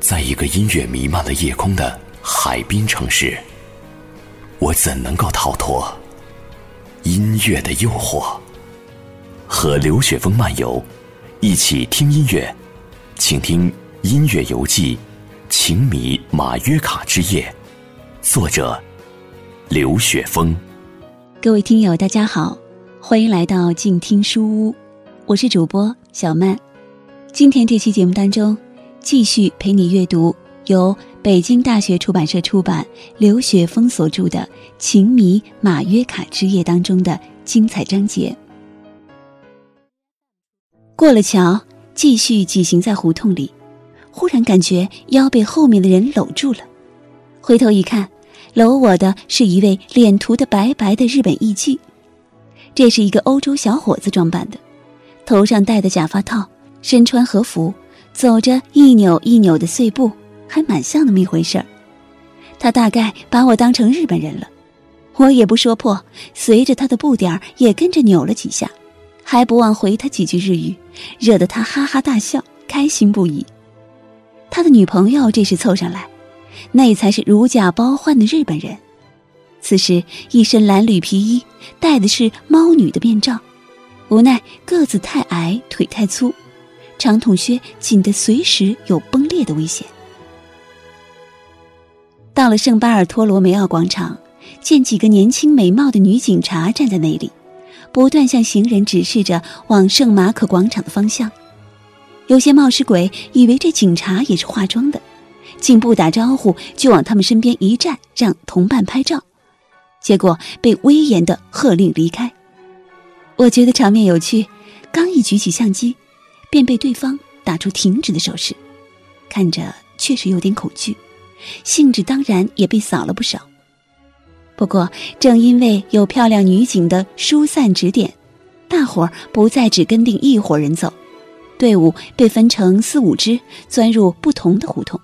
在一个音乐弥漫了夜空的海滨城市，我怎能够逃脱音乐的诱惑？和刘雪峰漫游，一起听音乐，请听《音乐游记》，情迷马约卡之夜，作者刘雪峰。各位听友，大家好，欢迎来到静听书屋，我是主播小曼。今天这期节目当中。继续陪你阅读由北京大学出版社出版、刘雪峰所著的《情迷马约卡之夜》当中的精彩章节。过了桥，继续疾行在胡同里，忽然感觉腰被后面的人搂住了。回头一看，搂我的是一位脸涂的白白的日本艺妓。这是一个欧洲小伙子装扮的，头上戴的假发套，身穿和服。走着一扭一扭的碎步，还蛮像那么一回事儿。他大概把我当成日本人了，我也不说破，随着他的步点儿也跟着扭了几下，还不忘回他几句日语，惹得他哈哈大笑，开心不已。他的女朋友这时凑上来，那才是如假包换的日本人。此时一身蓝绿皮衣，戴的是猫女的面罩，无奈个子太矮，腿太粗。长筒靴紧得随时有崩裂的危险。到了圣巴尔托罗梅奥广场，见几个年轻美貌的女警察站在那里，不断向行人指示着往圣马可广场的方向。有些冒失鬼以为这警察也是化妆的，竟不打招呼就往他们身边一站，让同伴拍照，结果被威严的喝令离开。我觉得场面有趣，刚一举起相机。便被对方打出停止的手势，看着确实有点恐惧，兴致当然也被扫了不少。不过正因为有漂亮女警的疏散指点，大伙儿不再只跟定一伙人走，队伍被分成四五支，钻入不同的胡同，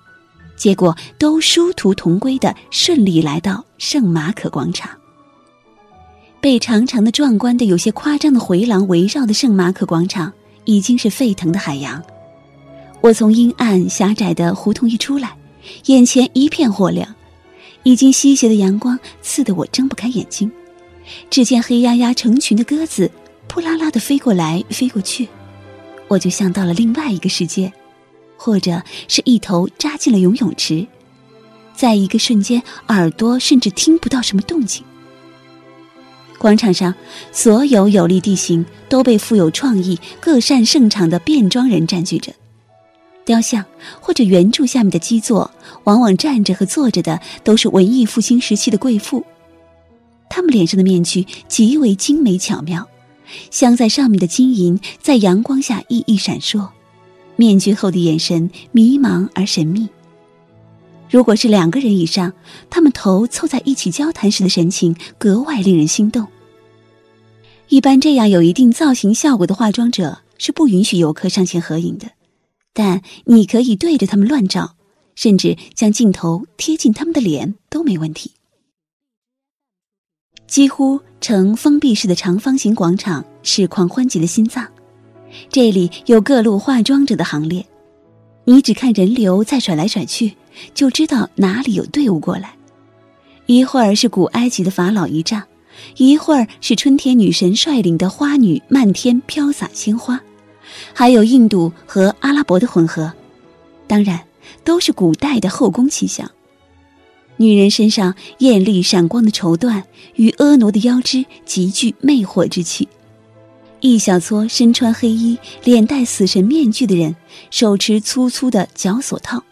结果都殊途同归的顺利来到圣马可广场。被长长的、壮观的、有些夸张的回廊围绕的圣马可广场。已经是沸腾的海洋。我从阴暗狭窄的胡同一出来，眼前一片火亮，已经西斜的阳光刺得我睁不开眼睛。只见黑压压成群的鸽子扑啦啦的飞过来飞过去，我就像到了另外一个世界，或者是一头扎进了游泳池，在一个瞬间，耳朵甚至听不到什么动静。广场上，所有有利地形都被富有创意、各擅胜场的变装人占据着。雕像或者圆柱下面的基座，往往站着和坐着的都是文艺复兴时期的贵妇，他们脸上的面具极为精美巧妙，镶在上面的金银在阳光下熠熠闪烁，面具后的眼神迷茫而神秘。如果是两个人以上，他们头凑在一起交谈时的神情格外令人心动。一般这样有一定造型效果的化妆者是不允许游客上前合影的，但你可以对着他们乱照，甚至将镜头贴近他们的脸都没问题。几乎呈封闭式的长方形广场是狂欢节的心脏，这里有各路化妆者的行列，你只看人流在甩来甩去。就知道哪里有队伍过来，一会儿是古埃及的法老仪仗，一会儿是春天女神率领的花女漫天飘洒鲜花，还有印度和阿拉伯的混合，当然都是古代的后宫气象。女人身上艳丽闪光的绸缎与婀娜的腰肢极具魅惑之气，一小撮身穿黑衣、脸戴死神面具的人，手持粗粗的绞索套。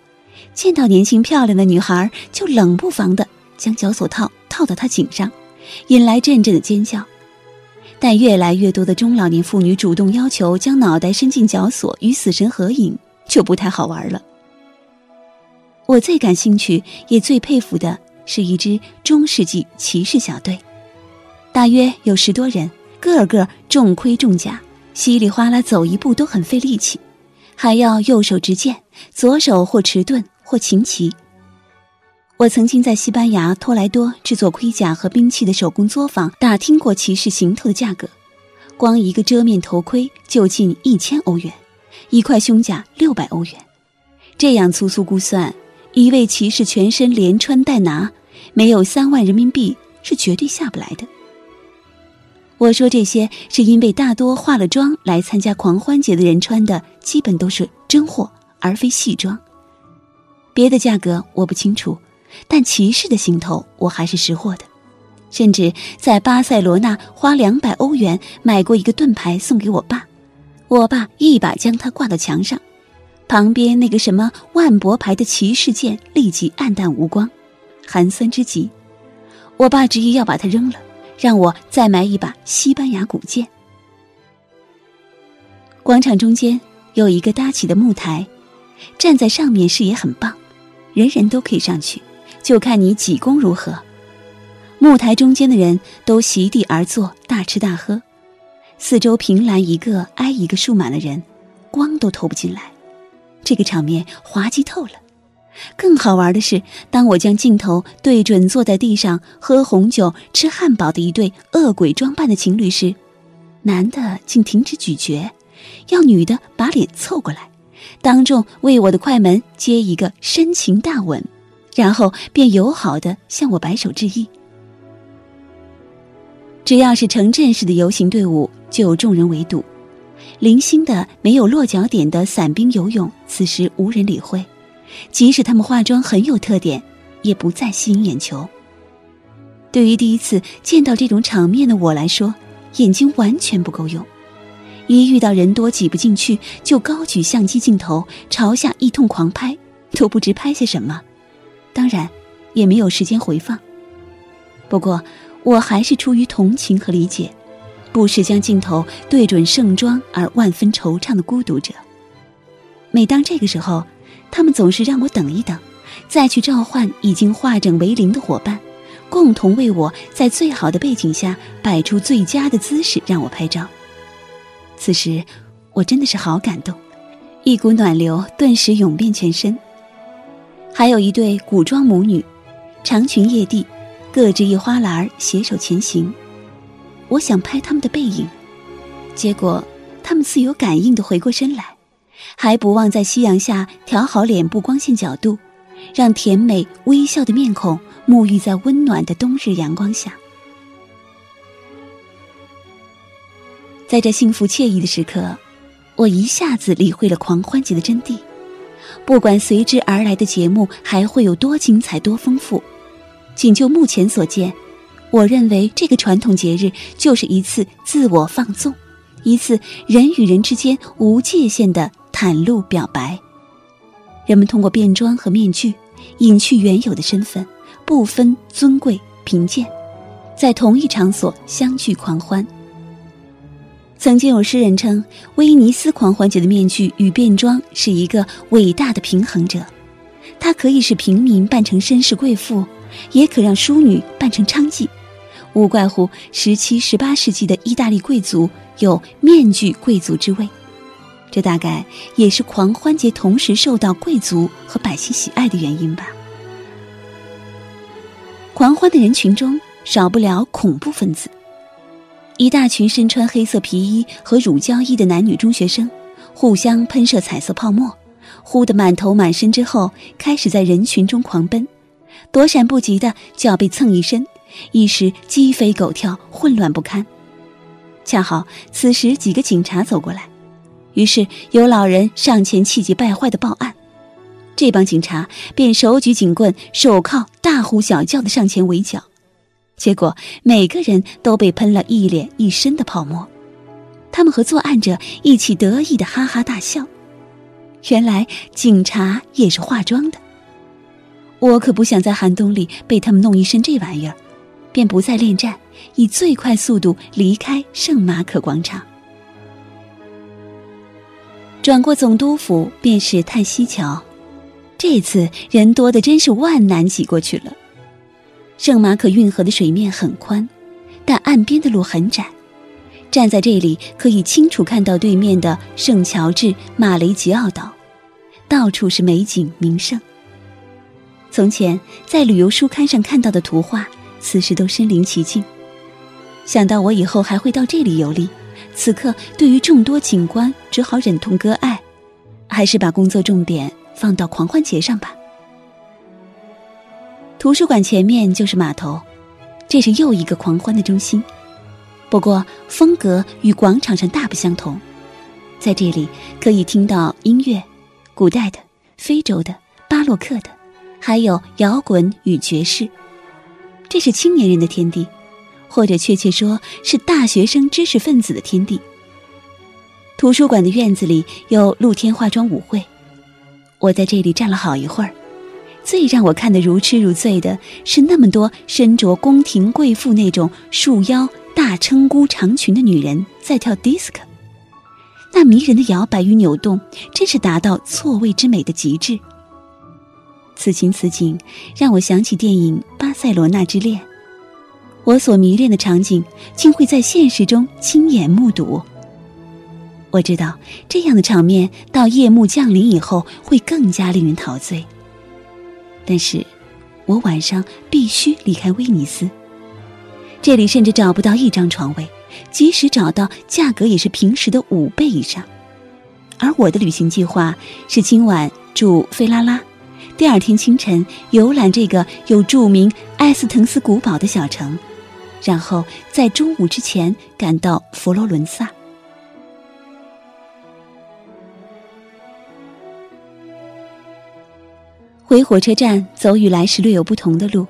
见到年轻漂亮的女孩，就冷不防的将绞索套套到她颈上，引来阵阵的尖叫。但越来越多的中老年妇女主动要求将脑袋伸进绞索与死神合影，就不太好玩了。我最感兴趣也最佩服的是一支中世纪骑士小队，大约有十多人，个个重盔重甲，稀里哗啦走一步都很费力气，还要右手执剑，左手或持盾。或琴棋。我曾经在西班牙托莱多制作盔甲和兵器的手工作坊打听过骑士行头的价格，光一个遮面头盔就近一千欧元，一块胸甲六百欧元，这样粗粗估算，一位骑士全身连穿带拿，没有三万人民币是绝对下不来的。我说这些是因为大多化了妆来参加狂欢节的人穿的基本都是真货，而非戏装。别的价格我不清楚，但骑士的行头我还是识货的。甚至在巴塞罗那花两百欧元买过一个盾牌送给我爸，我爸一把将它挂到墙上，旁边那个什么万博牌的骑士剑立即黯淡无光，寒酸之极。我爸执意要把它扔了。让我再买一把西班牙古剑。广场中间有一个搭起的木台，站在上面视野很棒，人人都可以上去，就看你几功如何。木台中间的人都席地而坐，大吃大喝，四周凭栏一个挨一个竖满了人，光都透不进来，这个场面滑稽透了。更好玩的是，当我将镜头对准坐在地上喝红酒、吃汉堡的一对恶鬼装扮的情侣时，男的竟停止咀嚼，要女的把脸凑过来，当众为我的快门接一个深情大吻，然后便友好的向我摆手致意。只要是城镇式的游行队伍，就有众人围堵。零星的没有落脚点的伞兵游泳，此时无人理会。即使他们化妆很有特点，也不再吸引眼球。对于第一次见到这种场面的我来说，眼睛完全不够用。一遇到人多挤不进去，就高举相机镜头朝下一通狂拍，都不知拍些什么。当然，也没有时间回放。不过，我还是出于同情和理解，不时将镜头对准盛装而万分惆怅的孤独者。每当这个时候，他们总是让我等一等，再去召唤已经化整为零的伙伴，共同为我在最好的背景下摆出最佳的姿势，让我拍照。此时，我真的是好感动，一股暖流顿时涌遍全身。还有一对古装母女，长裙曳地，各执一花篮携手前行。我想拍他们的背影，结果他们似有感应的回过身来。还不忘在夕阳下调好脸部光线角度，让甜美微笑的面孔沐浴在温暖的冬日阳光下。在这幸福惬意的时刻，我一下子理会了狂欢节的真谛。不管随之而来的节目还会有多精彩、多丰富，仅就目前所见，我认为这个传统节日就是一次自我放纵，一次人与人之间无界限的。袒露表白，人们通过变装和面具隐去原有的身份，不分尊贵贫贱，在同一场所相聚狂欢。曾经有诗人称，威尼斯狂欢节的面具与变装是一个伟大的平衡者，它可以使平民扮成绅士贵妇，也可让淑女扮成娼妓，无怪乎十七、十八世纪的意大利贵族有面具贵族之位。这大概也是狂欢节同时受到贵族和百姓喜爱的原因吧。狂欢的人群中少不了恐怖分子，一大群身穿黑色皮衣和乳胶衣的男女中学生，互相喷射彩色泡沫，呼得满头满身之后，开始在人群中狂奔，躲闪不及的就要被蹭一身，一时鸡飞狗跳，混乱不堪。恰好此时几个警察走过来。于是有老人上前气急败坏的报案，这帮警察便手举警棍、手铐，大呼小叫的上前围剿，结果每个人都被喷了一脸一身的泡沫，他们和作案者一起得意的哈哈大笑。原来警察也是化妆的，我可不想在寒冬里被他们弄一身这玩意儿，便不再恋战，以最快速度离开圣马可广场。转过总督府，便是叹息桥。这次人多的真是万难挤过去了。圣马可运河的水面很宽，但岸边的路很窄。站在这里，可以清楚看到对面的圣乔治马雷吉奥岛，到处是美景名胜。从前在旅游书刊上看到的图画，此时都身临其境。想到我以后还会到这里游历。此刻，对于众多景观，只好忍痛割爱，还是把工作重点放到狂欢节上吧。图书馆前面就是码头，这是又一个狂欢的中心。不过风格与广场上大不相同，在这里可以听到音乐，古代的、非洲的、巴洛克的，还有摇滚与爵士。这是青年人的天地，或者确切说是大学生知识分子的天地。图书馆的院子里有露天化妆舞会，我在这里站了好一会儿。最让我看得如痴如醉的是那么多身着宫廷贵妇那种束腰大撑箍长裙的女人在跳 disc，那迷人的摇摆与扭动真是达到错位之美的极致。此情此景让我想起电影《巴塞罗那之恋》，我所迷恋的场景竟会在现实中亲眼目睹。我知道这样的场面到夜幕降临以后会更加令人陶醉。但是，我晚上必须离开威尼斯。这里甚至找不到一张床位，即使找到，价格也是平时的五倍以上。而我的旅行计划是今晚住费拉拉，第二天清晨游览这个有著名埃斯滕斯古堡的小城，然后在中午之前赶到佛罗伦萨。回火车站走与来时略有不同的路，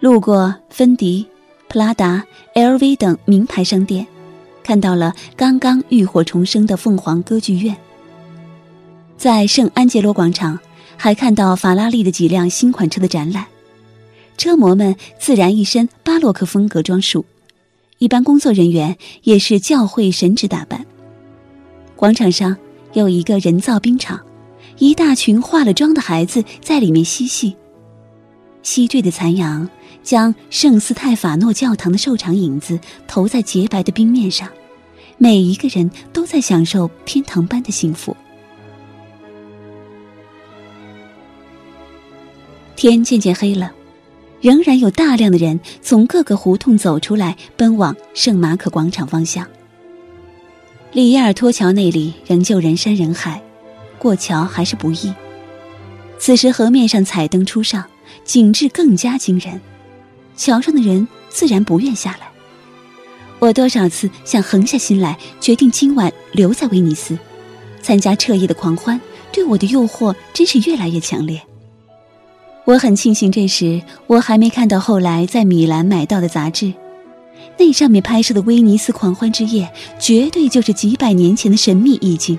路过芬迪、普拉达、LV 等名牌商店，看到了刚刚浴火重生的凤凰歌剧院。在圣安杰罗广场，还看到法拉利的几辆新款车的展览，车模们自然一身巴洛克风格装束，一般工作人员也是教会神职打扮。广场上有一个人造冰场。一大群化了妆的孩子在里面嬉戏。西坠的残阳将圣斯泰法诺教堂的瘦长影子投在洁白的冰面上，每一个人都在享受天堂般的幸福。天渐渐黑了，仍然有大量的人从各个胡同走出来，奔往圣马可广场方向。里耶尔托桥那里仍旧人山人海。过桥还是不易。此时河面上彩灯初上，景致更加惊人，桥上的人自然不愿下来。我多少次想横下心来，决定今晚留在威尼斯，参加彻夜的狂欢，对我的诱惑真是越来越强烈。我很庆幸这时我还没看到后来在米兰买到的杂志，那上面拍摄的威尼斯狂欢之夜，绝对就是几百年前的神秘意境。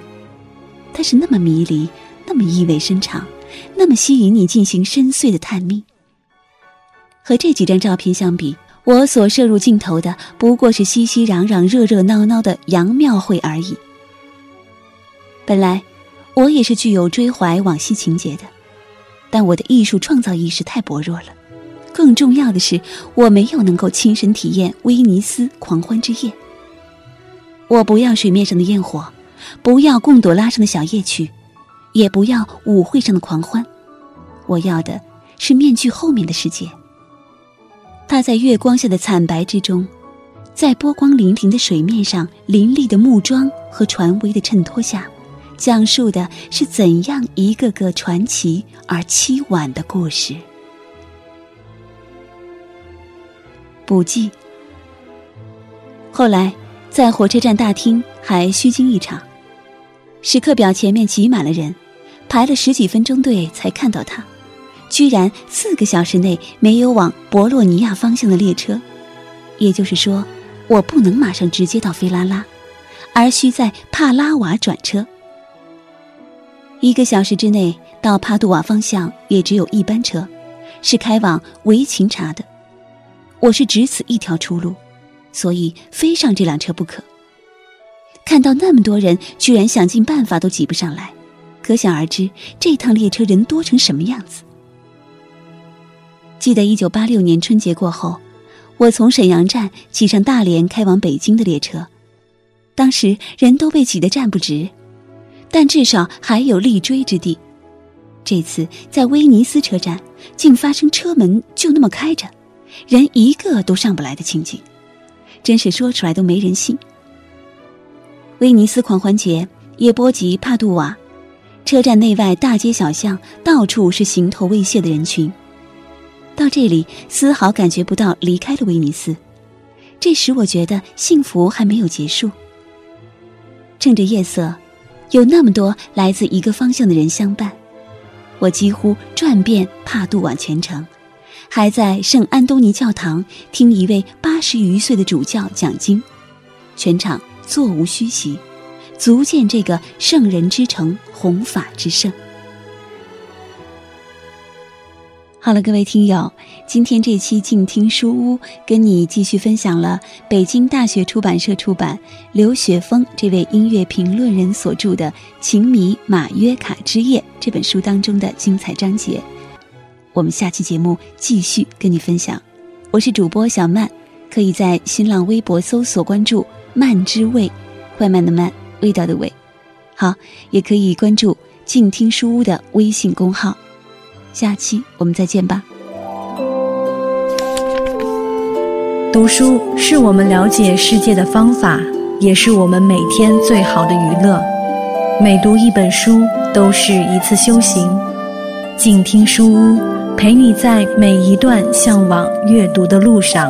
它是那么迷离，那么意味深长，那么吸引你进行深邃的探秘。和这几张照片相比，我所摄入镜头的不过是熙熙攘攘、热热闹闹的洋庙会而已。本来，我也是具有追怀往昔情节的，但我的艺术创造意识太薄弱了。更重要的是，我没有能够亲身体验威尼斯狂欢之夜。我不要水面上的焰火。不要贡朵拉上的小夜曲，也不要舞会上的狂欢，我要的是面具后面的世界。它在月光下的惨白之中，在波光粼粼的水面上，林立的木桩和船桅的衬托下，讲述的是怎样一个个传奇而凄婉的故事。补记。后来，在火车站大厅还虚惊一场。时刻表前面挤满了人，排了十几分钟队才看到他，居然四个小时内没有往博洛尼亚方向的列车，也就是说，我不能马上直接到菲拉拉，而需在帕拉瓦转车。一个小时之内到帕杜瓦方向也只有一班车，是开往维琴察的，我是只此一条出路，所以非上这辆车不可。看到那么多人，居然想尽办法都挤不上来，可想而知这趟列车人多成什么样子。记得一九八六年春节过后，我从沈阳站挤上大连开往北京的列车，当时人都被挤得站不直，但至少还有立锥之地。这次在威尼斯车站，竟发生车门就那么开着，人一个都上不来的情景，真是说出来都没人信。威尼斯狂欢节也波及帕杜瓦，车站内外大街小巷到处是行头未卸的人群。到这里，丝毫感觉不到离开了威尼斯，这时我觉得幸福还没有结束。趁着夜色，有那么多来自一个方向的人相伴，我几乎转遍帕杜瓦全城，还在圣安东尼教堂听一位八十余岁的主教讲经，全场座无虚席，足见这个圣人之城，弘法之盛。好了，各位听友，今天这期静听书屋跟你继续分享了北京大学出版社出版刘雪峰这位音乐评论人所著的《情迷马约卡之夜》这本书当中的精彩章节。我们下期节目继续跟你分享。我是主播小曼，可以在新浪微博搜索关注“慢之味”，快慢的慢，味道的味。好，也可以关注静听书屋的微信公号。下期我们再见吧。读书是我们了解世界的方法，也是我们每天最好的娱乐。每读一本书都是一次修行。静听书屋，陪你在每一段向往阅读的路上。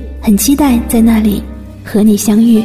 很期待在那里和你相遇。